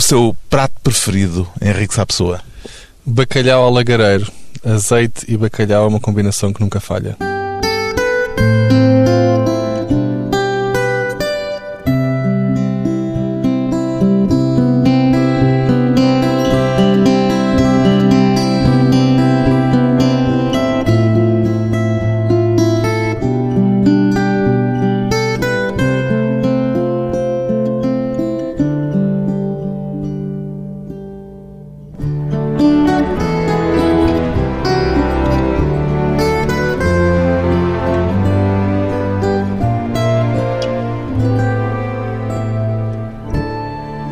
o seu prato preferido, Henrique Sapessoa? Bacalhau ao lagareiro. Azeite e bacalhau é uma combinação que nunca falha.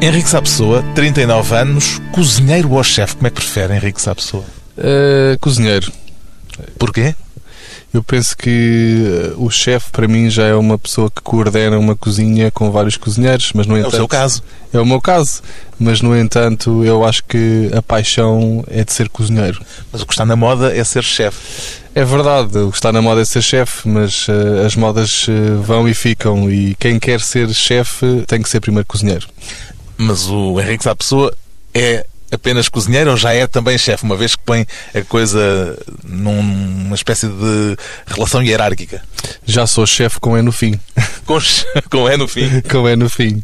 Henrique Sapessoa, 39 anos, cozinheiro ou chefe? Como é que prefere, Henrique Sapessoa? Uh, cozinheiro. Porquê? Eu penso que uh, o chefe, para mim, já é uma pessoa que coordena uma cozinha com vários cozinheiros, mas no entanto... É o seu caso. É o meu caso. Mas, no entanto, eu acho que a paixão é de ser cozinheiro. Mas o que está na moda é ser chefe. É verdade, o que está na moda é ser chefe, mas uh, as modas uh, vão e ficam e quem quer ser chefe tem que ser primeiro cozinheiro. Mas o Henrique Sapessoa é apenas cozinheiro ou já é também chefe, uma vez que põe a coisa numa espécie de relação hierárquica? Já sou chefe com E no fim. Com, com E no fim? com E no fim.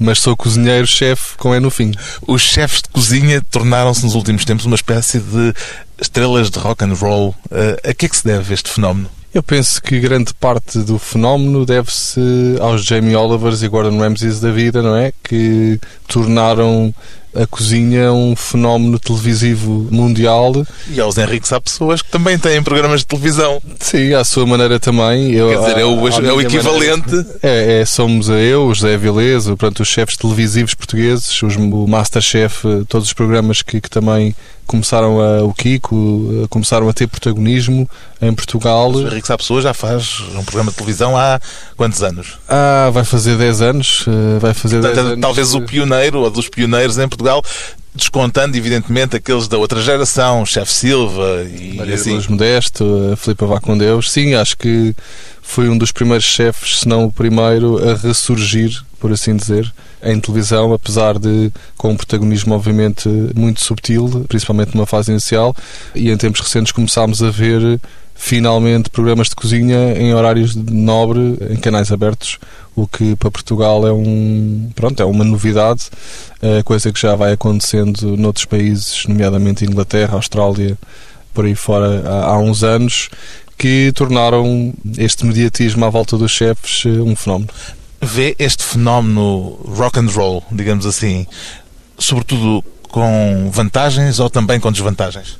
Mas sou cozinheiro, chefe com E no fim. Os chefes de cozinha tornaram-se nos últimos tempos uma espécie de estrelas de rock and roll. Uh, a que é que se deve este fenómeno? Eu penso que grande parte do fenómeno deve-se aos Jamie Olivers e Gordon Ramsays da vida, não é? Que tornaram a cozinha um fenómeno televisivo mundial. E aos Henriques há pessoas que também têm programas de televisão. Sim, à sua maneira também. Eu, Quer dizer, é o, é o equivalente. Maneira, é, é, somos a eu, o José Avilés, pronto, os chefes televisivos portugueses, os, o Masterchef, todos os programas que, que também começaram a, o Kiko, começaram a ter protagonismo em Portugal. O Henrique Pessoa já faz um programa de televisão há quantos anos? Ah, vai fazer 10 anos. Eh, vai fazer Portanto, 10 anos. Talvez o pioneiro ou dos pioneiros em Portugal descontando, evidentemente, aqueles da outra geração, Chefe Silva e Maria assim. Luz Modesto, a Filipe Vá com Deus. Sim, acho que foi um dos primeiros chefes, se não o primeiro, a ressurgir, por assim dizer, em televisão, apesar de com um protagonismo obviamente muito subtil, principalmente numa fase inicial, e em tempos recentes começámos a ver finalmente programas de cozinha em horários de nobre, em canais abertos, o que para Portugal é um pronto é uma novidade, é coisa que já vai acontecendo noutros países, nomeadamente Inglaterra, Austrália, por aí fora há, há uns anos, que tornaram este mediatismo à volta dos chefes eh, um fenómeno vê este fenómeno rock and roll, digamos assim, sobretudo com vantagens ou também com desvantagens?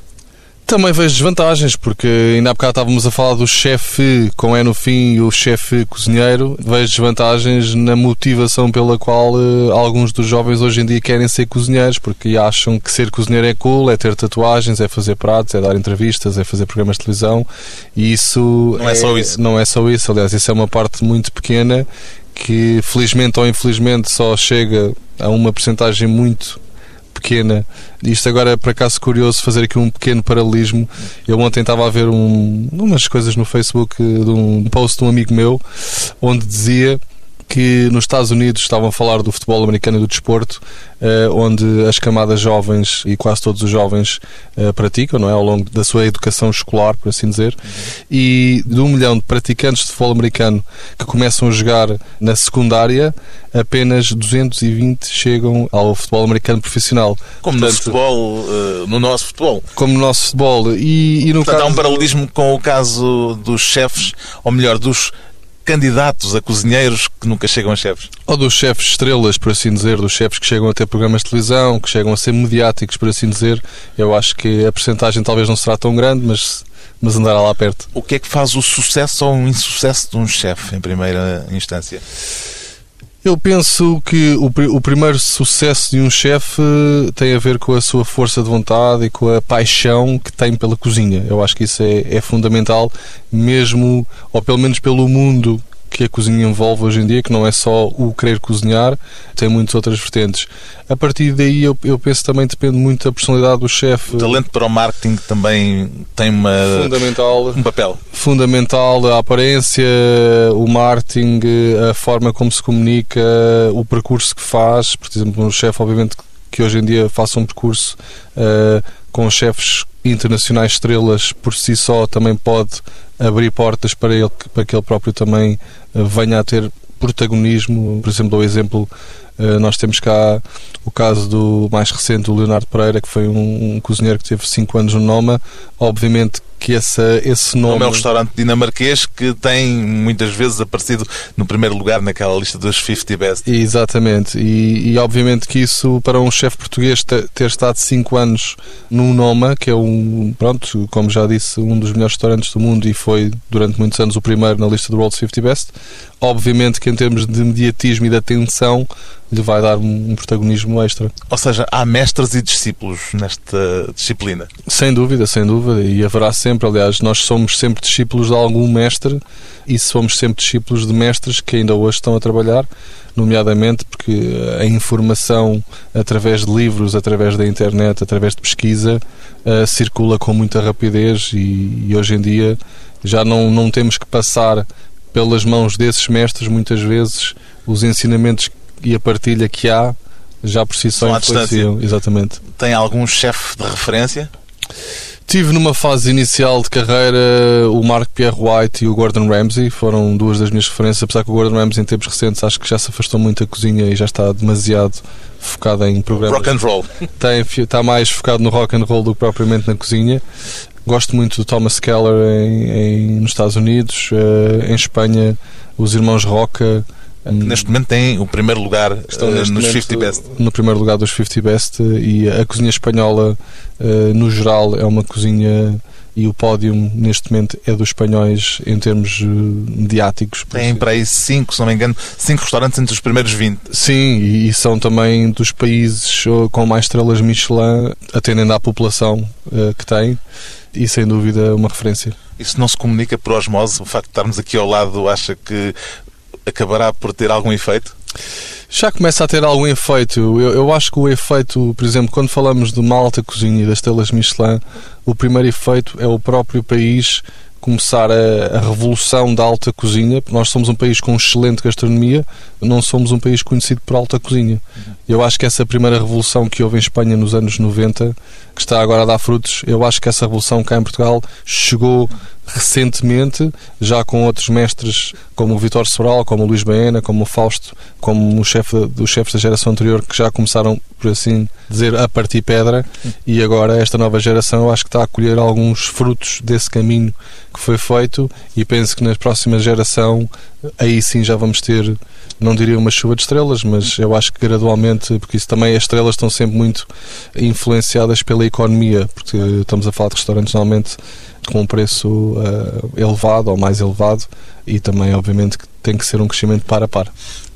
Também vejo desvantagens, porque ainda há bocado estávamos a falar do chefe com E no fim e o chefe cozinheiro. Vejo desvantagens na motivação pela qual uh, alguns dos jovens hoje em dia querem ser cozinheiros, porque acham que ser cozinheiro é cool, é ter tatuagens, é fazer pratos, é dar entrevistas, é fazer programas de televisão. E isso. Não é, é só isso. Não é só isso, aliás, isso é uma parte muito pequena que felizmente ou infelizmente só chega a uma porcentagem muito pequena. Isto agora é por acaso curioso fazer aqui um pequeno paralelismo. Eu ontem estava a ver um, umas coisas no Facebook de um post de um amigo meu onde dizia que nos Estados Unidos estavam a falar do futebol americano e do desporto, eh, onde as camadas jovens e quase todos os jovens eh, praticam, não é? Ao longo da sua educação escolar, por assim dizer. E de um milhão de praticantes de futebol americano que começam a jogar na secundária, apenas 220 chegam ao futebol americano profissional. Como Portanto, no futebol, eh, no nosso futebol. Como no nosso futebol. E, e no Portanto, caso... há um paralelismo com o caso dos chefes, ou melhor, dos candidatos a cozinheiros que nunca chegam a chefes. Ou dos chefes estrelas, por assim dizer, dos chefes que chegam a ter programas de televisão, que chegam a ser mediáticos, por assim dizer. Eu acho que a percentagem talvez não será tão grande, mas, mas andará lá perto. O que é que faz o sucesso ou o insucesso de um chefe, em primeira instância? Eu penso que o, o primeiro sucesso de um chefe tem a ver com a sua força de vontade e com a paixão que tem pela cozinha. Eu acho que isso é, é fundamental, mesmo, ou pelo menos pelo mundo que a cozinha envolve hoje em dia, que não é só o querer cozinhar, tem muitas outras vertentes. A partir daí, eu, eu penso também depende muito da personalidade do chefe. O talento para o marketing também tem uma, fundamental, um papel. Fundamental, a aparência, o marketing, a forma como se comunica, o percurso que faz. Por exemplo, um chefe, obviamente, que hoje em dia faça um percurso uh, com chefes internacionais estrelas por si só também pode abrir portas para ele para que ele próprio também uh, venha a ter protagonismo. Por exemplo, o exemplo uh, nós temos cá o caso do mais recente, o Leonardo Pereira, que foi um, um cozinheiro que teve 5 anos no Noma. Obviamente que essa, esse nome. Como é um restaurante dinamarquês que tem muitas vezes aparecido no primeiro lugar naquela lista dos 50 best. Exatamente, e, e obviamente que isso para um chefe português ter estado 5 anos no Noma, que é um, pronto, como já disse, um dos melhores restaurantes do mundo e foi durante muitos anos o primeiro na lista do World 50 Best, obviamente que em termos de mediatismo e de atenção lhe vai dar um protagonismo extra. Ou seja, há mestres e discípulos nesta disciplina? Sem dúvida, sem dúvida, e haverá sempre, aliás, nós somos sempre discípulos de algum mestre e somos sempre discípulos de mestres que ainda hoje estão a trabalhar, nomeadamente porque a informação através de livros, através da internet, através de pesquisa, uh, circula com muita rapidez e, e hoje em dia já não, não temos que passar pelas mãos desses mestres muitas vezes os ensinamentos e a partilha que há já por si só influenciam. Exatamente. Tem algum chefe de referência? Tive numa fase inicial de carreira o Mark Pierre White e o Gordon Ramsay, foram duas das minhas referências, apesar que o Gordon Ramsay em tempos recentes acho que já se afastou muito da cozinha e já está demasiado focado em programas. Rock and roll. Tem, está mais focado no rock and roll do que propriamente na cozinha. Gosto muito do Thomas Keller em, em nos Estados Unidos, uh, em Espanha, os irmãos Roca. Neste momento tem o primeiro lugar Estão uh, nos 50 Best. No primeiro lugar dos 50 Best e a cozinha espanhola, uh, no geral, é uma cozinha e o pódio neste momento é dos espanhóis em termos mediáticos. Tem para aí 5, se não me engano, 5 restaurantes entre os primeiros 20. Sim, e, são também dos países com mais estrelas Michelin, atendendo à população que tem e sem dúvida uma referência. Isso não se comunica por osmose? O facto de estarmos aqui ao lado acha que acabará por ter algum efeito? Já começa a ter algum efeito. Eu, eu, acho que o efeito, por exemplo, quando falamos de uma alta cozinha e das telas Michelin, o primeiro efeito é o próprio país começar a, a, revolução da alta cozinha. Nós somos um país com excelente gastronomia, não somos um país conhecido por alta cozinha. Eu acho que essa primeira revolução que houve em Espanha nos anos 90, que está agora a dar frutos, eu acho que essa revolução cá em Portugal chegou recentemente, já com outros mestres como o Vitor Sobral, como o Luís Baena, como o Fausto, como o chefe dos chefes da geração anterior que já começaram, por assim dizer, a partir pedra. E agora esta nova geração eu acho que está a colher alguns frutos desse caminho que foi feito. E penso que na próxima geração aí sim já vamos ter não diria uma chuva de estrelas, mas eu acho que gradualmente, porque isso também as estrelas estão sempre muito influenciadas pela economia, porque estamos a falar de restaurantes normalmente com um preço uh, elevado ou mais elevado e também, obviamente, que tem que ser um crescimento para a par.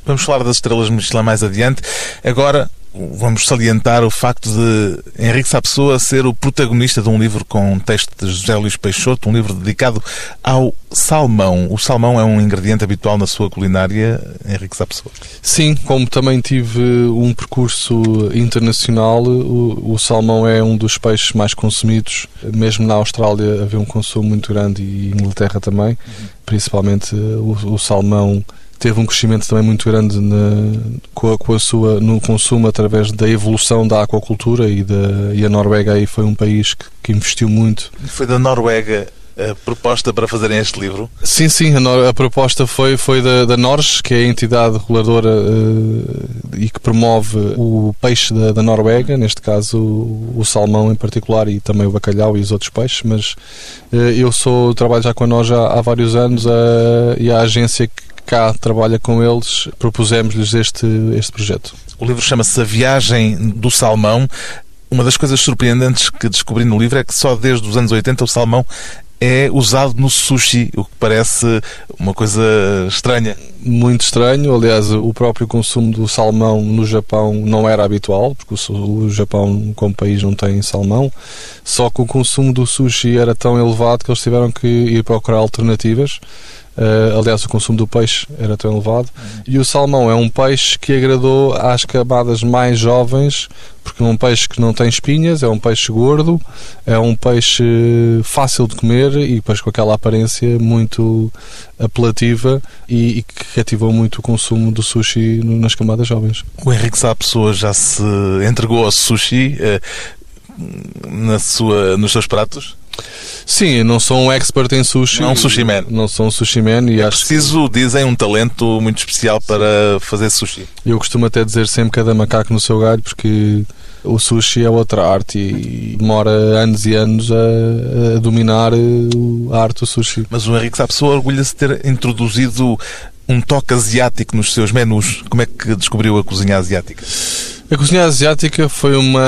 Vamos falar das estrelas Michelin mais adiante. Agora, vamos salientar o facto de Henrique Sapessoa ser o protagonista de um livro com texto de José Luís Peixoto, um livro dedicado ao salmão. O salmão é um ingrediente habitual na sua culinária, Henrique Sapessoa? Sim, como também tive um percurso internacional, o, o, salmão é um dos peixes mais consumidos. Mesmo na Austrália havia um consumo muito grande e Inglaterra também, principalmente o, o salmão teve um crescimento também muito grande na, com, a, com, a, sua, no consumo através da evolução da aquacultura e, da, e a Noruega aí foi um país que, que investiu muito. Foi da Noruega a proposta para fazerem este livro? Sim, sim, a, a proposta foi, foi da, da NORS, que é a entidade reguladora uh, e que promove o peixe da, da Noruega, neste caso o, o, salmão em particular e também o bacalhau e os outros peixes, mas uh, eu sou, trabalho já com a NORS há, há vários anos uh, e a agência que cá trabalha com eles, propusemos-lhes este, este projeto. O livro chama-se A Viagem do Salmão. Uma das coisas surpreendentes que descobri no livro é que só desde os anos 80 o salmão é usado no sushi, o que parece uma coisa estranha. Muito estranho. Aliás, o próprio consumo do salmão no Japão não era habitual, porque o Japão, como país, não tem salmão. Só que o consumo do sushi era tão elevado que eles tiveram que ir procurar alternativas Uh, aliás, o consumo do peixe era tão elevado. Uhum. E o salmão é um peixe que agradou às camadas mais jovens, porque é um peixe que não tem espinhas, é um peixe gordo, é um peixe fácil de comer e depois com aquela aparência muito apelativa e, e que cativou muito o consumo do sushi nas camadas jovens. O Henrique Sá Pessoa já se entregou ao sushi uh, na sua, nos seus pratos? Sim, não sou um expert em sushi. Não um sushi man. Não sou um sushi man e é acho preciso, que... dizem, um talento muito especial para fazer sushi. Eu costumo até dizer sempre cada macaco no seu galho porque o sushi é outra arte e demora anos e anos a, a dominar a arte do sushi. Mas o Henrique Sapessoa orgulha-se de ter introduzido um toque asiático nos seus menus. Como é que descobriu a cozinha asiática? A cozinha asiática foi uma.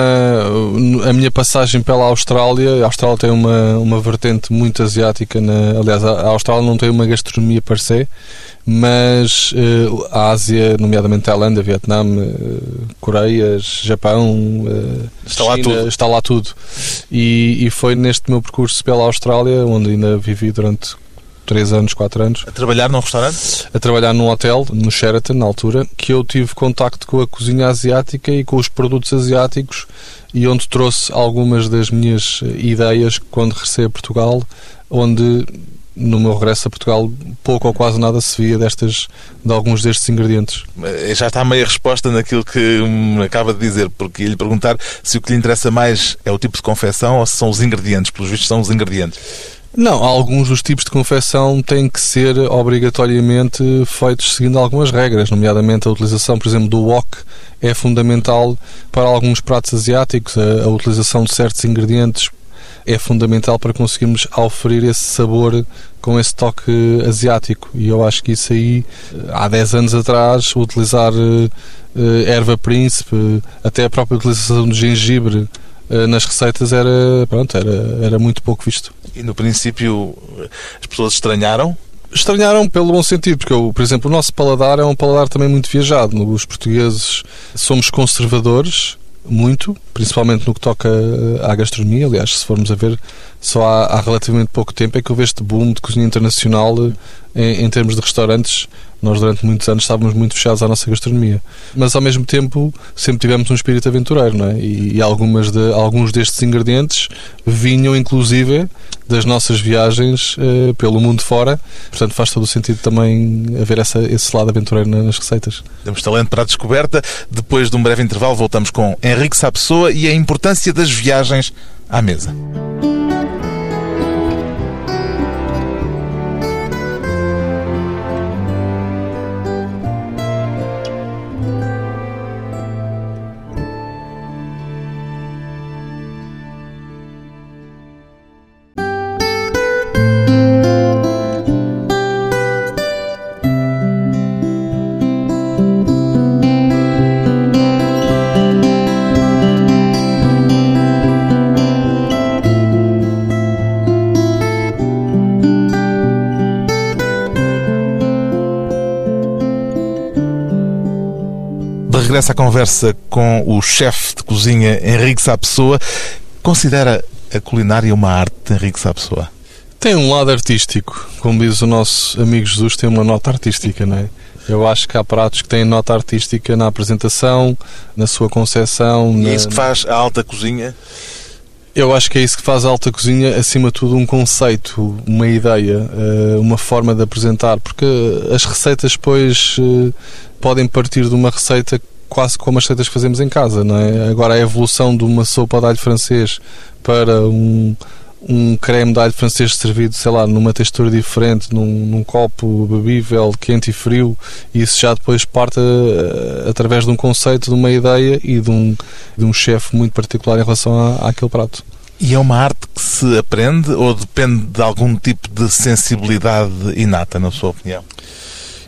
A minha passagem pela Austrália. A Austrália tem uma, uma vertente muito asiática. Na, aliás, a Austrália não tem uma gastronomia per se, mas uh, a Ásia, nomeadamente Tailândia, Vietnã, uh, Coreias, Japão, uh, está, China, lá tudo. está lá tudo. E, e foi neste meu percurso pela Austrália, onde ainda vivi durante 3 anos, 4 anos. A trabalhar num restaurante? A trabalhar num hotel, no Sheraton, na altura, que eu tive contacto com a cozinha asiática e com os produtos asiáticos e onde trouxe algumas das minhas ideias quando regressei a Portugal, onde no meu regresso a Portugal pouco ou quase nada se via destas, de alguns destes ingredientes. Já está meia resposta naquilo que me acaba de dizer, porque ia lhe perguntar se o que lhe interessa mais é o tipo de confecção ou se são os ingredientes, pelos vistos são os ingredientes. Não, alguns dos tipos de confecção têm que ser obrigatoriamente feitos seguindo algumas regras, nomeadamente a utilização, por exemplo, do wok é fundamental para alguns pratos asiáticos, a, a utilização de certos ingredientes é fundamental para conseguirmos oferir esse sabor com esse toque asiático. E eu acho que isso aí, há 10 anos atrás, utilizar uh, erva príncipe, até a própria utilização de gengibre uh, nas receitas era, pronto, era, era muito pouco visto. E no princípio as pessoas estranharam? Estranharam pelo bom sentido, porque, por exemplo, o nosso paladar é um paladar também muito viajado. Os portugueses somos conservadores, muito, principalmente no que toca à gastronomia. Aliás, se formos a ver, só há, há relativamente pouco tempo é que houve este boom de cozinha internacional em, em, termos de restaurantes. Nós, durante muitos anos, estávamos muito fechados à nossa gastronomia. Mas, ao mesmo tempo, sempre tivemos um espírito aventureiro, não é? E, algumas de, alguns destes ingredientes vinham, inclusive, das nossas viagens uh, pelo mundo fora. Portanto, faz todo o sentido também haver essa, esse lado aventureiro nas receitas. Temos talento para a descoberta. Depois de um breve intervalo, voltamos com Henrique Sapessoa e a importância das viagens à mesa. Regressa à conversa com o chefe de cozinha Henrique Sapessoa. Considera a culinária uma arte, Henrique Sapessoa? Tem um lado artístico. Como diz o nosso amigo Jesus, tem uma nota artística, não é? Eu acho que há pratos que têm nota artística na apresentação, na sua concepção. E é na... isso que faz a alta cozinha? Eu acho que é isso que faz a alta cozinha, acima de tudo, um conceito, uma ideia, eh, uma forma de apresentar, porque as receitas depois eh, podem partir de uma receita quase como as receitas que fazemos em casa, não é? Agora a evolução de uma sopa de alho francês para um, um creme de alho francês servido, sei lá, numa textura diferente, num, num copo bebível, quente e frio, isso já depois parte uh, através de um conceito, de uma ideia e de um, de um chefe muito particular em relação à, àquele prato. E é uma arte que se aprende ou depende de algum tipo de sensibilidade inata, na sua opinião?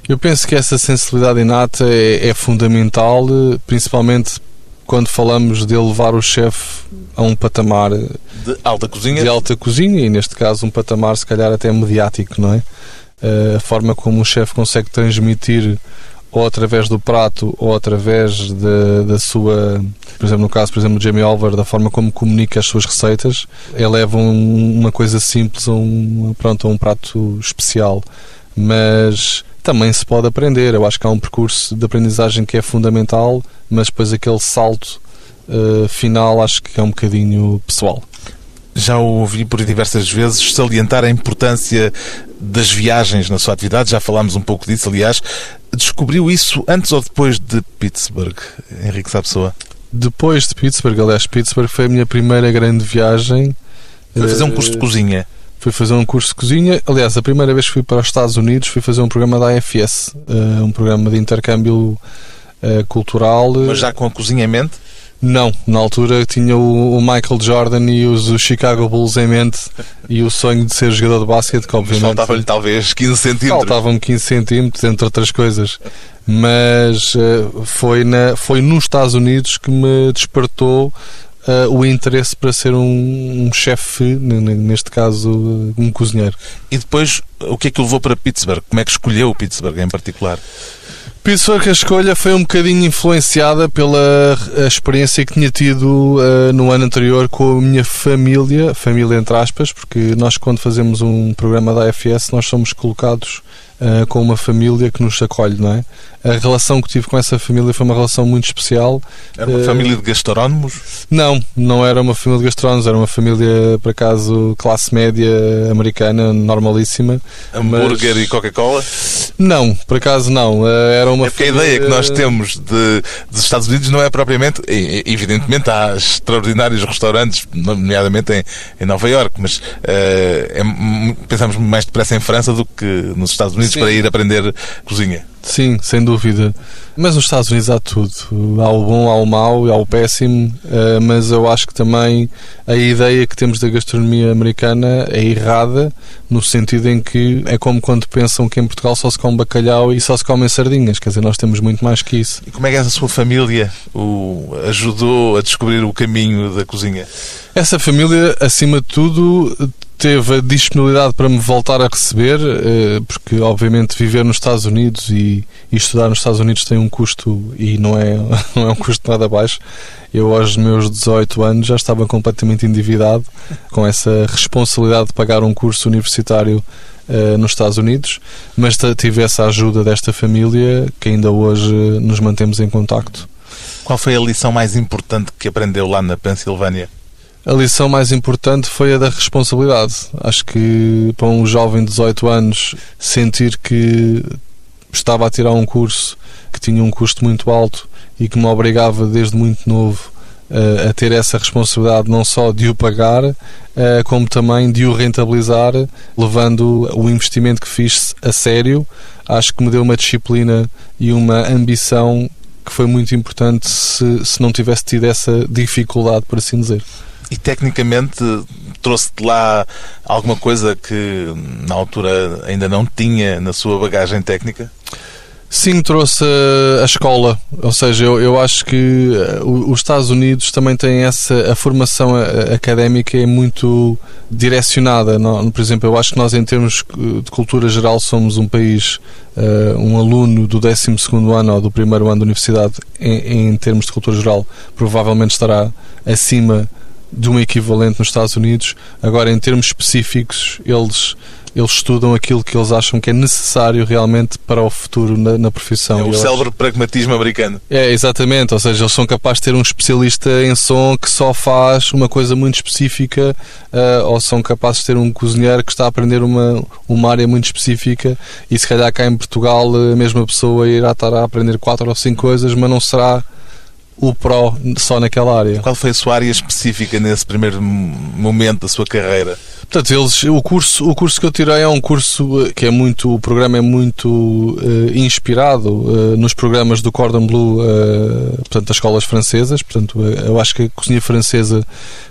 Eu penso que essa sensibilidade inata é, é fundamental, principalmente quando falamos de elevar o chefe a um patamar de alta cozinha. De alta cozinha e neste caso um patamar se calhar até mediático, não é? Eh, a forma como o chefe consegue transmitir ou através do prato ou através de, da sua, por exemplo, no caso, por exemplo, do Jamie Oliver, da forma como comunica as suas receitas, eleva uma coisa simples a um, pronto, a um prato especial mas também se pode aprender. Eu acho que há um percurso de aprendizagem que é fundamental, mas depois aquele salto uh, final acho que é um bocadinho pessoal. Já o ouvi por diversas vezes salientar a importância das viagens na sua atividade, já falámos um pouco disso, aliás. Descobriu isso antes ou depois de Pittsburgh, Henrique Sapessoa? Depois de Pittsburgh, aliás, Pittsburgh foi a minha primeira grande viagem. Foi fazer um curso de eh, cozinha. Fui fazer um curso de cozinha. Aliás, a primeira vez que fui para os Estados Unidos fui fazer um programa da AFS, eh, um programa de intercâmbio eh, cultural. Mas já com a cozinha em mente? Não, na altura tinha o, Michael Jordan e os, Chicago Bulls em mente e o sonho de ser jogador de basquete, que obviamente. Faltava-lhe talvez 15 centímetros. Faltavam-me 15 centímetros, entre outras coisas. Mas uh, foi, na, foi nos Estados Unidos que me despertou uh, o interesse para ser um, um chefe, neste caso, um cozinheiro. E depois, o que é que o levou para Pittsburgh? Como é que escolheu Pittsburgh em particular? Penso que a escolha foi um bocadinho influenciada pela experiência que tinha tido uh, no ano anterior com a minha família, família entre aspas, porque nós quando fazemos um programa da AFS nós somos colocados uh, com uma família que nos acolhe, não é? A relação que tive com essa família foi uma relação muito especial. Era uma uh, família de gastrónomos? Não, não era uma família de gastrónomos, era uma família, por acaso, classe média americana, normalíssima. Hambúrguer mas... e Coca-Cola? Não, por acaso não. Uh, era uma é porque família... a ideia que nós temos de, dos Estados Unidos não é propriamente. Evidentemente há extraordinários restaurantes, nomeadamente em, em Nova Iorque, mas uh, é, pensamos mais depressa em França do que nos Estados Unidos Sim. para ir aprender cozinha. Sim, sem dúvida. Mas nos Estados Unidos há tudo. Há o bom, há o mau, há o péssimo, eh, mas eu acho que também a ideia que temos da gastronomia americana é errada, no sentido em que é como quando pensam que em Portugal só se come bacalhau e só se comem sardinhas. Quer dizer, nós temos muito mais que isso. E como é que essa sua família o ajudou a descobrir o caminho da cozinha? Essa família, acima de tudo, teve a disponibilidade para me voltar a receber, eh, porque obviamente viver nos Estados Unidos e, estudar nos Estados Unidos tem um custo e não é, não é um custo nada baixo. Eu, aos meus 18 anos, já estava completamente endividado com essa responsabilidade de pagar um curso universitário uh, nos Estados Unidos, mas tive essa ajuda desta família que ainda hoje nos mantemos em contacto. Qual foi a lição mais importante que aprendeu lá na Pensilvânia? A lição mais importante foi a da responsabilidade. Acho que para um jovem de 18 anos sentir que estava a tirar um curso que tinha um custo muito alto e que me obrigava desde muito novo uh, a ter essa responsabilidade não só de o pagar, uh, como também de o rentabilizar, levando o investimento que fiz a sério. Acho que me deu uma disciplina e uma ambição que foi muito importante se, se não tivesse tido essa dificuldade, por assim dizer. E tecnicamente trouxe de lá alguma coisa que na altura ainda não tinha na sua bagagem técnica? Sim, trouxe a escola. Ou seja, eu, eu acho que eh, os Estados Unidos também têm essa. A formação eh, académica é muito direcionada. Por exemplo, eu acho que nós, em termos de cultura geral, somos um país. Um aluno do 12 ano ou do primeiro ano da universidade, em, em termos de cultura geral, provavelmente estará acima de um equivalente nos Estados Unidos. Agora, em termos específicos, eles eles estudam aquilo que eles acham que é necessário realmente para o futuro na, na profissão. É o célebre pragmatismo americano. É, exatamente. Ou seja, eles são capazes de ter um especialista em som que só faz uma coisa muito específica, uh, ou são capazes de ter um cozinheiro que está a aprender uma, uma área muito específica e se calhar cá em Portugal a mesma pessoa irá estar a aprender quatro ou cinco coisas, mas não será o pró só naquela área. Qual foi a sua área específica nesse primeiro momento da sua carreira? Portanto, eles, o, curso, o curso que eu tirei é um curso eh, que é muito, o programa é muito uh, inspirado uh, nos programas do Cordon Bleu, uh, portanto, das escolas francesas. Portanto, eu acho que a cozinha francesa,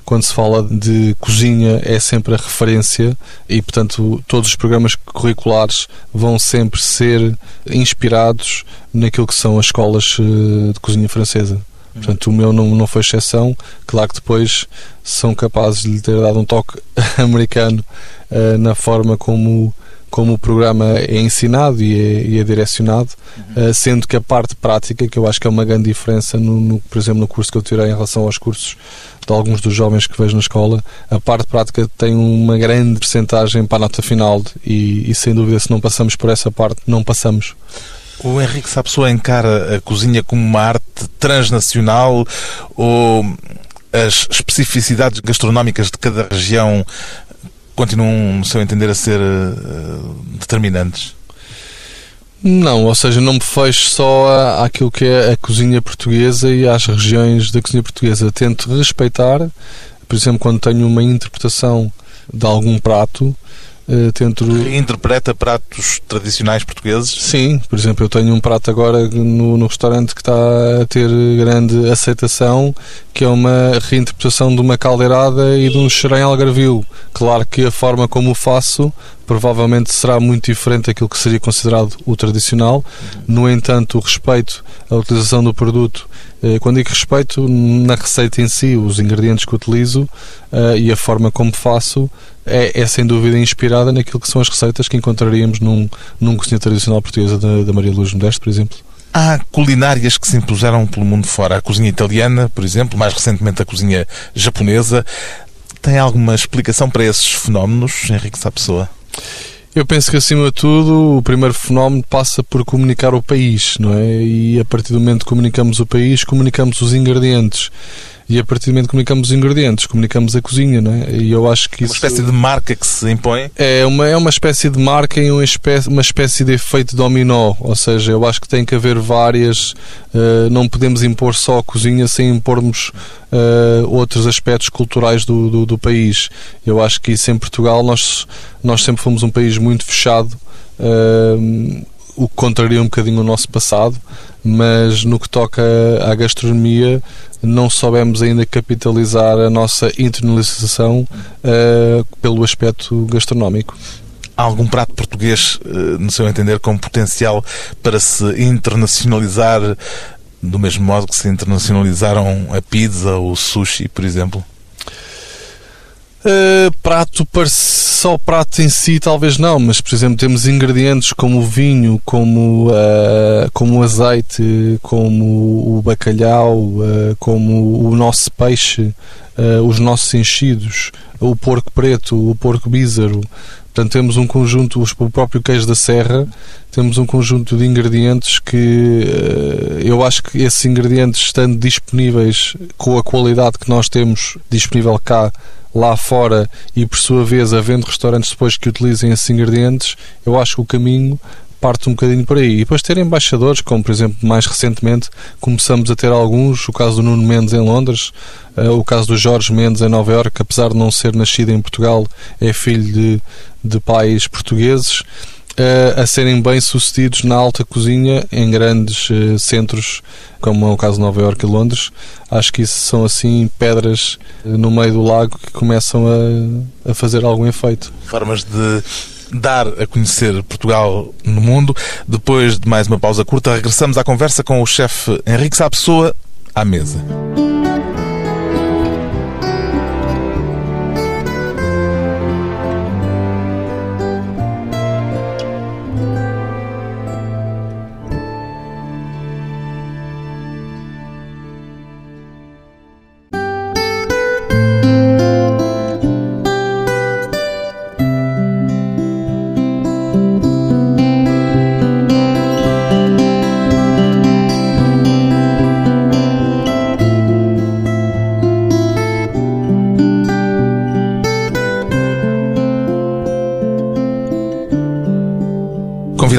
quando se fala de cozinha, é sempre a referência e, portanto, todos os programas curriculares vão sempre ser inspirados naquilo que são as escolas de cozinha francesa. Portanto, o meu não, não foi exceção. Claro que depois são capazes de lhe ter dado um toque americano uh, na forma como como o programa é ensinado e é, e é direcionado, uh, sendo que a parte prática, que eu acho que é uma grande diferença, no, no, por exemplo, no curso que eu tirei em relação aos cursos de alguns dos jovens que vejo na escola, a parte prática tem uma grande percentagem para a nota final e, e sem dúvida se não passamos por essa parte, não passamos. O Henrique Sapessoa encara a cozinha como uma arte transnacional ou as especificidades gastronómicas de cada região continuam, no seu entender, a ser uh, determinantes? Não, ou seja, não me fecho só àquilo que é a cozinha portuguesa e às regiões da cozinha portuguesa. Tento respeitar, por exemplo, quando tenho uma interpretação de algum prato, tento... Interpreta pratos tradicionais portugueses? Sim, por exemplo, eu tenho um prato agora no, no restaurante que está a ter grande aceitação, que é uma reinterpretação de uma caldeirada e de um xerém algarvio. Claro que a forma como o faço provavelmente será muito diferente daquilo que seria considerado o tradicional. No entanto, o respeito à utilização do produto, eh, quando digo respeito, na receita em si, os ingredientes que utilizo eh, e a forma como faço, é, é, sem dúvida inspirada naquilo que são as receitas que encontraríamos num, num cozinha tradicional portuguesa da, da Maria Luz Modesto, por exemplo. Há culinárias que se impuseram pelo mundo fora. A cozinha italiana, por exemplo, mais recentemente a cozinha japonesa. Tem alguma explicação para esses fenómenos, Henrique Sapessoa? Eu penso que, acima de tudo, o primeiro fenómeno passa por comunicar o país, não é? E a partir do momento que comunicamos o país, comunicamos os ingredientes e a partir do momento que comunicamos os ingredientes, comunicamos a cozinha, não é? E eu acho que isso... Uma espécie de marca que se impõe? É uma, é uma espécie de marca e uma espécie, uma espécie de efeito dominó, ou seja, eu acho que tem que haver várias, uh, não podemos impor só a cozinha sem impormos uh, outros aspectos culturais do, do, do, país. Eu acho que isso em Portugal nós, nós sempre fomos um país muito fechado, uh, o que contraria um bocadinho o nosso passado, mas no que toca à gastronomia não soubemos ainda capitalizar a nossa internalização uh, pelo aspecto gastronómico. Há algum prato português, uh, no seu entender, com potencial para se internacionalizar do mesmo modo que se internacionalizaram a pizza ou o sushi, por exemplo? Uh, prato, só prato em si, talvez não, mas por exemplo, temos ingredientes como o vinho, como, uh, como o azeite, como o bacalhau, uh, como o nosso peixe, os nossos enchidos, o porco preto, o porco bízaro. Portanto, temos um conjunto, o próprio queijo da serra, temos um conjunto de ingredientes que eu acho que esses ingredientes, estando disponíveis com a qualidade que nós temos disponível cá lá fora e por sua vez havendo restaurantes depois que utilizem esses ingredientes, eu acho que o caminho parte um bocadinho por aí. E depois ter embaixadores, como por exemplo, mais recentemente começamos a ter alguns, o caso do Nuno Mendes em Londres, uh, o caso do Jorge Mendes em Nova Iorque, apesar de não ser nascido em Portugal, é filho de, de pais portugueses a serem bem sucedidos na alta cozinha em grandes uh, centros, como é o caso de Nova Iorque e Londres. Acho que isso são assim pedras no meio do lago que começam a, a fazer algum efeito. Formas de dar a conhecer Portugal no mundo. Depois de mais uma pausa curta, regressamos à conversa com o chefe Henrique Sapessoa à mesa.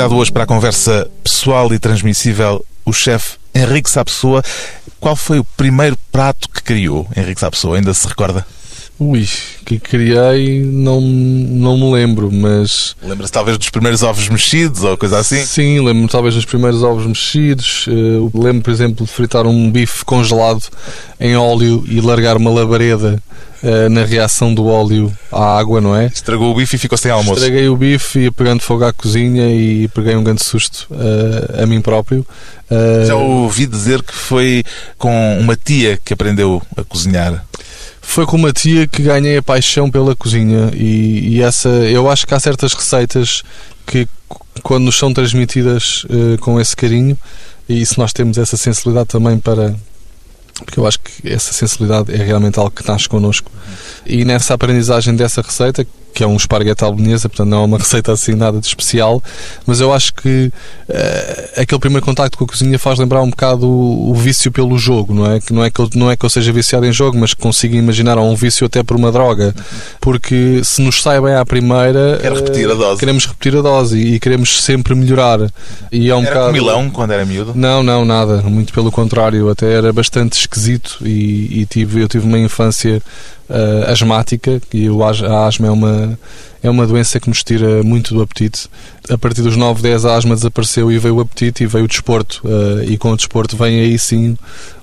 Convidado hoje para a conversa pessoal e transmissível o chefe Henrique Sapessoa. Qual foi o primeiro prato que criou, Henrique Sapessoa? Ainda se recorda? Ui, que criei não, não me lembro, mas. Lembra-se talvez dos primeiros ovos mexidos ou coisa assim? Sim, lembro-me talvez dos primeiros ovos mexidos. Uh, lembro, por exemplo, de fritar um bife congelado em óleo e largar uma labareda uh, na reação do óleo à água, não é? Estragou o bife e ficou sem almoço. Estraguei o bife e pegando fogo à cozinha e peguei um grande susto uh, a mim próprio. Já ouvi dizer que foi com uma tia que aprendeu a cozinhar. Foi com uma tia que ganhei a paixão pela cozinha e, e essa eu acho que há certas receitas que quando nos são transmitidas uh, com esse carinho e se nós temos essa sensibilidade também para porque eu acho que essa sensibilidade é realmente algo que nasce connosco. E nessa aprendizagem dessa receita, que é um esparguete à portanto não é uma receita assim nada de especial, mas eu acho que uh, aquele primeiro contacto com a cozinha faz lembrar um bocado o, o, vício pelo jogo, não é? Que não é que eu, não é que eu seja viciado em jogo, mas que consigo imaginar um vício até por uma droga, porque se nos sai bem à primeira, Quero repetir a dose. queremos repetir a dose e, e queremos sempre melhorar. E é um era bocado... milão quando era miúdo? Não, não, nada, muito pelo contrário, até era bastante esquisito e, e tive, eu tive uma infância uh, asmática e o, a asma é uma, é uma doença que nos tira muito do apetite. A partir dos 9, 10 a asma desapareceu e veio o apetite e veio o desporto. Uh, e com o desporto vem aí sim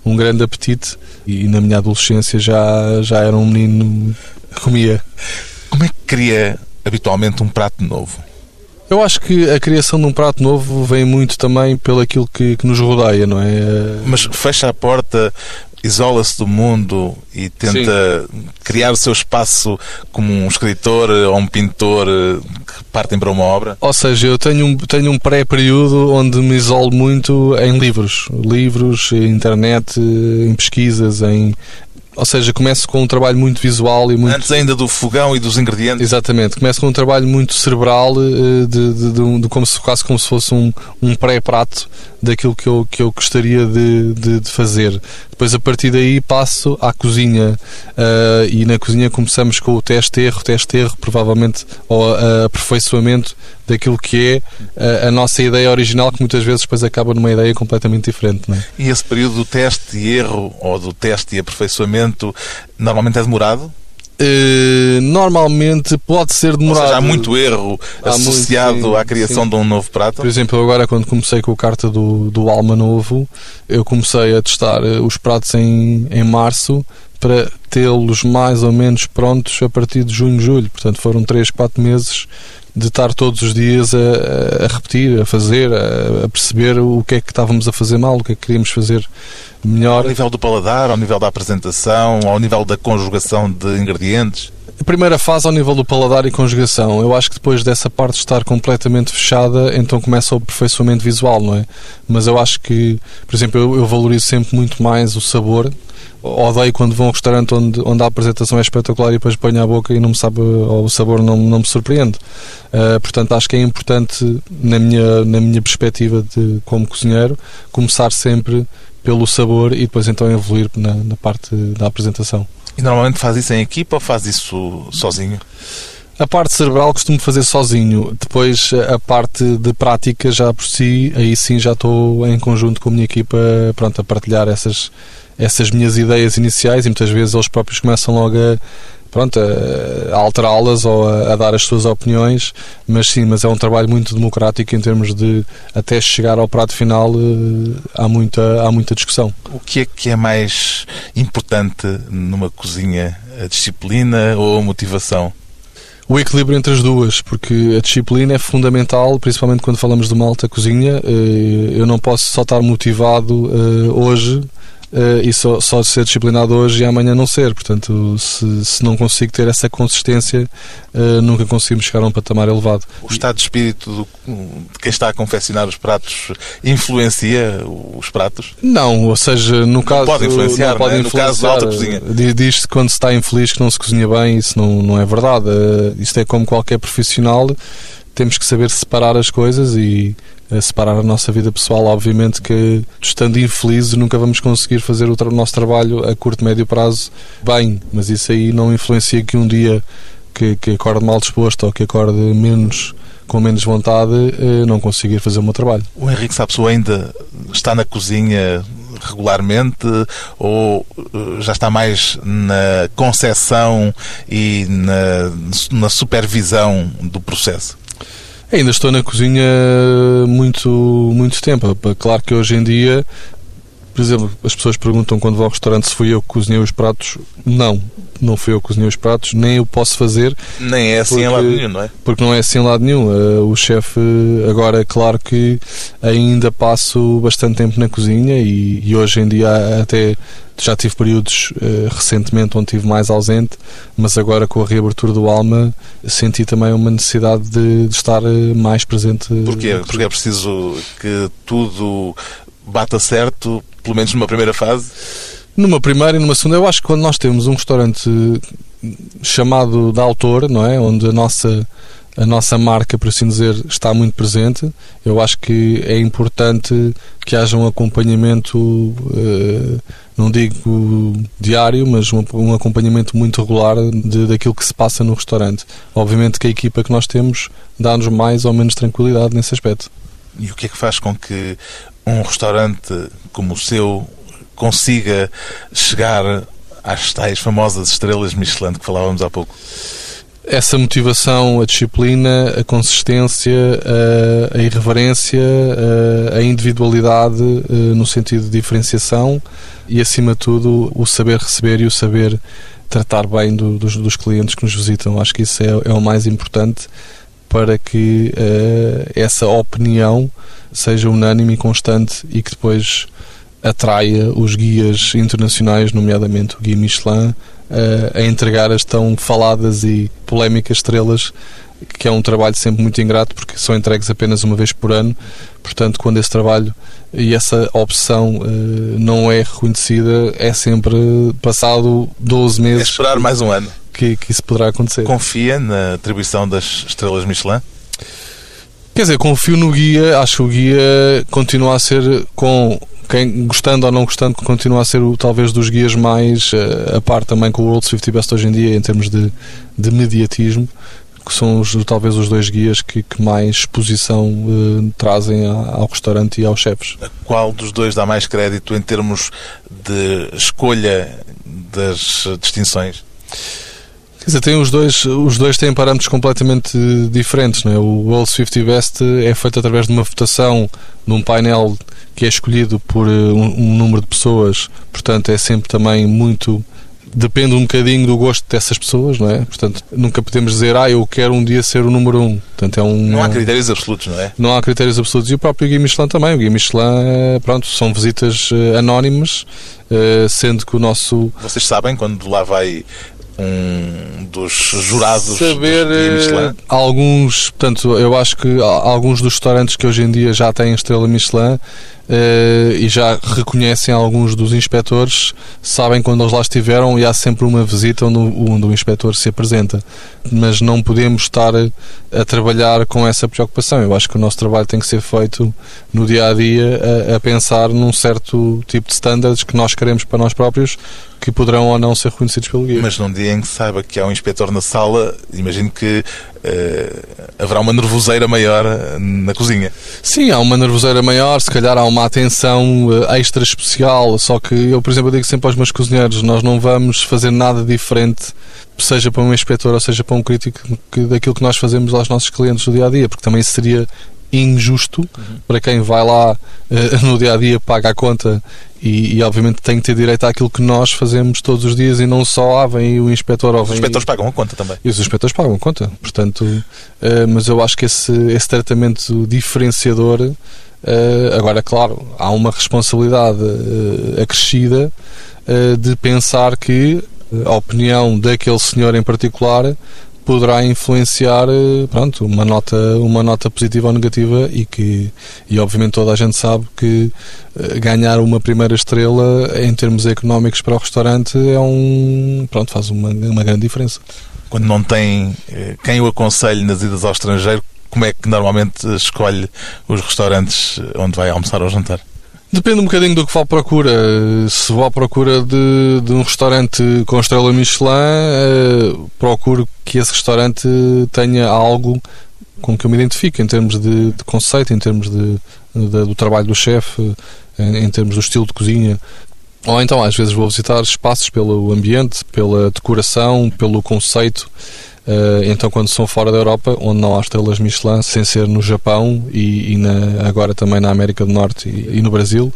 um grande apetite. E na minha adolescência já, já era um menino que comia. Como é que cria habitualmente um prato novo? Eu acho que a criação de um prato novo vem muito também pelo aquilo que, que nos rodeia, não é? Mas fecha a porta isola-se do mundo e tenta Sim. criar o seu espaço como um escritor ou um pintor eh, que partem para uma obra? Ou seja, eu tenho um, tenho um pré-período onde me isolo muito em livros. Livros, internet, em pesquisas, em ou seja, começo com um trabalho muito visual e muito. Antes ainda do fogão e dos ingredientes. Exatamente. Começo com um trabalho muito cerebral, eh, de, de, de, de como se, quase como se fosse um, um pré-prato daquilo que eu, que eu gostaria de, de, de, fazer. Depois, a partir daí, passo à cozinha. Uh, e na cozinha começamos com o teste-erro, teste-erro, provavelmente, ou uh, aperfeiçoamento daquilo que é a, a, nossa ideia original, que muitas vezes depois acaba numa ideia completamente diferente. Não é? E esse período do teste e erro, ou do teste e aperfeiçoamento, normalmente é demorado? Uh, normalmente pode ser demorado. Ou seja, há muito erro há associado muito, sim, à criação sim. de um novo prato. Por exemplo, agora quando comecei com a carta do, do Alma Novo, eu comecei a testar eh, os pratos em, em março para tê-los mais ou menos prontos a partir de junho, julho. Portanto, foram 3, 4 meses de estar todos os dias a, a repetir, a fazer, a, a, perceber o que é que estávamos a fazer mal, o que é que queríamos fazer melhor. Ao nível do paladar, ao nível da apresentação, ao nível da conjugação de ingredientes? A primeira fase ao nível do paladar e conjugação. Eu acho que depois dessa parte estar completamente fechada, então começa o aperfeiçoamento visual, não é? Mas eu acho que, por exemplo, eu, eu valorizo sempre muito mais o sabor odeio quando vou a um restaurante onde, onde a apresentação é espetacular e depois ponho à boca e não me sabe, ou o sabor não, não me surpreende. Uh, portanto, acho que é importante, na minha, na minha perspectiva de como cozinheiro, começar sempre pelo sabor e depois então evoluir na, na parte da apresentação. E normalmente faz isso em equipa ou faz isso sozinho? A parte cerebral costumo fazer sozinho. Depois a parte de prática já por si, aí sim já estou em conjunto com a minha equipa pronto, a partilhar essas, essas minhas ideias iniciais e muitas vezes eles próprios começam logo a, pronto, a, alterá-las ou a, a, dar as suas opiniões, mas sim, mas é um trabalho muito democrático em termos de até chegar ao prato final eh, há muita, há muita discussão. O que é que é mais importante numa cozinha? A disciplina ou a motivação? O equilíbrio entre as duas, porque a disciplina é fundamental, principalmente quando falamos de uma alta cozinha. Eh, eu não posso só estar motivado eh, hoje uh, e só, só ser disciplinado hoje e amanhã não ser. Portanto, se, se não consigo ter essa consistência, uh, nunca conseguimos chegar a um patamar elevado. O estado de espírito do, de quem está a confeccionar os pratos influencia os pratos? Não, ou seja, no caso. Pode influenciar, não pode é? influenciar, no caso da alta cozinha. Diz-se que quando se está infeliz que não se cozinha bem, isso não, não é verdade. Uh, isto é como qualquer profissional temos que saber separar as coisas e separar a nossa vida pessoal. Obviamente que, estando infelizes, nunca vamos conseguir fazer o, nosso trabalho a curto, médio prazo bem, mas isso aí não influencia que um dia que, que acorde mal disposto ou que acorde menos com menos vontade, eh, não conseguir fazer o meu trabalho. O Henrique Sapso ainda está na cozinha regularmente ou eh, já está mais na concepção e na, na supervisão do processo? Ainda estou na cozinha muito, muito tempo. Claro que hoje em dia Por exemplo, as pessoas perguntam quando vão ao restaurante se fui eu que cozinhei os pratos. Não, não fui eu que cozinhei os pratos, nem eu posso fazer. Nem é assim porque, em lado nenhum, não é? Porque não é assim em lado nenhum. Uh, o chefe, agora, é claro que ainda passo bastante tempo na cozinha e, e hoje em dia até já tive períodos uh, recentemente onde estive mais ausente, mas agora com a reabertura do Alma senti também uma necessidade de, de estar uh, mais presente. Porquê? Porque é preciso que tudo bata certo, pelo menos numa primeira fase? Numa primeira e numa segunda, eu acho que quando nós temos um restaurante chamado de autor, não é? Onde a nossa a nossa marca, por assim dizer, está muito presente. Eu acho que é importante que haja um acompanhamento, uh, não digo diário, mas um, um acompanhamento muito regular de, daquilo que se passa no restaurante. Obviamente que a equipa que nós temos dá-nos mais ou menos tranquilidade nesse aspecto. E o que é que faz com que um restaurante como o seu consiga chegar às tais famosas estrelas Michelin que falávamos há pouco? essa motivação, a disciplina, a consistência, a, irreverência, a, individualidade no sentido de diferenciação e, acima de tudo, o saber receber e o saber tratar bem do, dos, dos, clientes que nos visitam. Acho que isso é, é o mais importante para que uh, essa opinião seja unânime e constante e que depois atraia os guias internacionais, nomeadamente o Guia Michelin, a entregar as tão faladas e polémicas estrelas que é um trabalho sempre muito ingrato porque são entregues apenas uma vez por ano. Portanto, quando esse trabalho e essa opção uh, não é reconhecida, é sempre passado 12 meses. É esperar mais um ano. Que, que isso poderá acontecer. Confia na atribuição das estrelas Michelin? Quer dizer, confio no guia, acho que o guia continua a ser com quem gostando ou não gostando continua a ser o, talvez dos guias mais uh, a par também com o World 50 Best hoje em dia em termos de, de mediatismo que são os, talvez os dois guias que, que mais exposição uh, trazem ao restaurante e aos chefes. Qual dos dois dá mais crédito em termos de escolha das distinções? Quer dizer, tem os dois, os dois têm parâmetros completamente diferentes. Não é? O World 50 Best é feito através de uma votação num painel que é escolhido por eh, um, um número de pessoas, portanto é sempre também muito depende um bocadinho do gosto dessas pessoas, não é? Portanto, nunca podemos dizer, ah, eu quero um dia ser o número um. Portanto, é um, não há critérios absolutos, não é? Não há critérios absolutos. E o próprio Guia Michelin também. O Guia Michelin, eh, pronto, são visitas eh, anónimas, sendo que o nosso... Vocês sabem quando lá vai um dos jurados saber Michelin? alguns portanto eu acho que alguns dos restaurantes que hoje em dia já têm estrela Michelin uh, e já reconhecem alguns dos inspectores, sabem quando eles lá estiveram e há sempre uma visita onde, onde o inspetor se apresenta. Mas não podemos estar a, a, trabalhar com essa preocupação. Eu acho que o nosso trabalho tem que ser feito no dia a dia a, a pensar num certo tipo de standards que nós queremos para nós próprios que poderão ou não ser reconhecidos pelo guia. Mas num dia em que saiba que há um inspetor na sala, imagino que uh, haverá uma nervoseira maior eh, na cozinha. Sim, há uma nervoseira maior, se calhar há uma atenção uh, extra especial, só que eu, por exemplo, digo sempre aos meus cozinheiros, nós não vamos fazer nada diferente seja para um inspetor ou seja para um crítico que, daquilo que nós fazemos aos nossos clientes no dia a dia, porque também seria injusto uhum. para quem vai lá uh, no dia a dia, paga a conta e, e, obviamente tem que ter direito àquilo que nós fazemos todos os dias e não só ah, vem o inspetor ou Os inspectores e... pagam a conta também. E os inspectores pagam a conta, portanto, uh, mas eu acho que esse, esse tratamento diferenciador, uh, agora, claro, há uma responsabilidade acrescida de pensar que a opinião daquele senhor em particular poderá influenciar eh, pronto, uma, nota, uma nota positiva ou negativa e que e obviamente toda a gente sabe que eh, ganhar uma primeira estrela em termos económicos para o restaurante é um pronto, faz uma, uma grande diferença. Quando não tem eh, quem o aconselhe nas idas ao estrangeiro, como é que normalmente escolhe os restaurantes onde vai almoçar ou jantar? Depende um bocadinho do que vá à procura. Se vou à procura de, de um restaurante com estrela Michelin, uh, procuro que esse restaurante tenha algo com que eu me identifique em termos de, de conceito, em termos de, de do trabalho do chefe, em, em, termos do estilo de cozinha. Ou então, às vezes, vou visitar espaços pelo ambiente, pela decoração, pelo conceito então, quando são fora da Europa, onde não há estrelas Michelin, sem ser no Japão e, e na, agora também na América do Norte e, e no Brasil,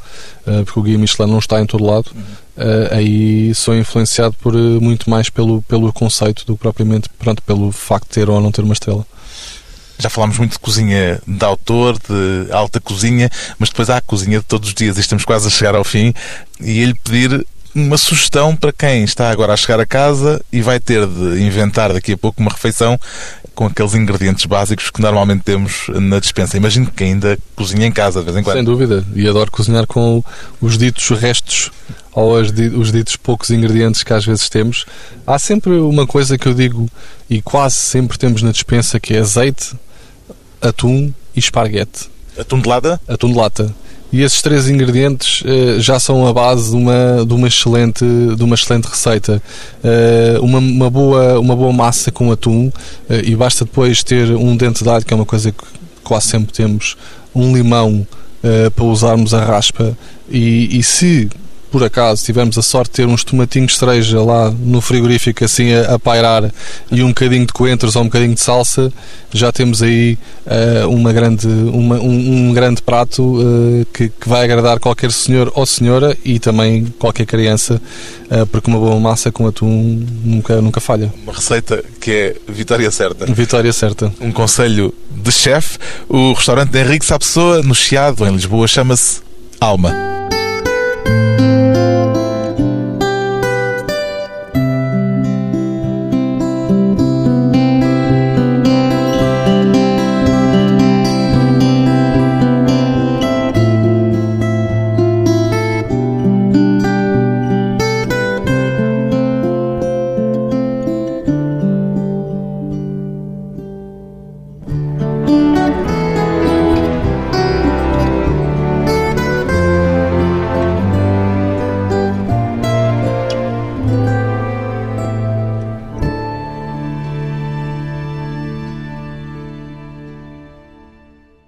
uh, porque o guia Michelin não está em todo lado, uh, aí sou influenciado por muito mais pelo, pelo conceito do que propriamente pronto, pelo facto de ter ou não ter uma estrela. Já falámos muito de cozinha de autor, de alta cozinha, mas depois há a cozinha de todos os dias e estamos quase a chegar ao fim. E ele pedir uma sugestão para quem está agora a chegar a casa e vai ter de inventar daqui a pouco uma refeição com aqueles ingredientes básicos que normalmente temos na dispensa. Imagino que ainda cozinha em casa de vez em quando. Sem dúvida, e adoro cozinhar com os ditos restos ou os ditos poucos ingredientes que às vezes temos. Há sempre uma coisa que eu digo e quase sempre temos na dispensa que é azeite, atum e esparguete. Atum de lata? Atum de lata. E esses três ingredientes uh, já são a base de uma, de uma, excelente, de uma excelente receita. Uh, uma, uma, boa, uma boa massa com atum uh, e basta depois ter um dente de alho, que é uma coisa que quase sempre temos, um limão para usarmos a raspa e, e se por acaso tivermos a sorte de ter uns tomatinhos cereja lá no frigorífico assim a, a, pairar e um bocadinho de coentros ou um bocadinho de salsa, já temos aí uh, uma grande, uma, um, um, grande prato uh, que, que, vai agradar qualquer senhor ou senhora e também qualquer criança, uh, porque uma boa massa com atum nunca, nunca falha. Uma receita que é vitória certa. Vitória certa. Um conselho de chefe. O restaurante de Henrique Sapessoa, no Chiado, em Lisboa, chama-se Alma.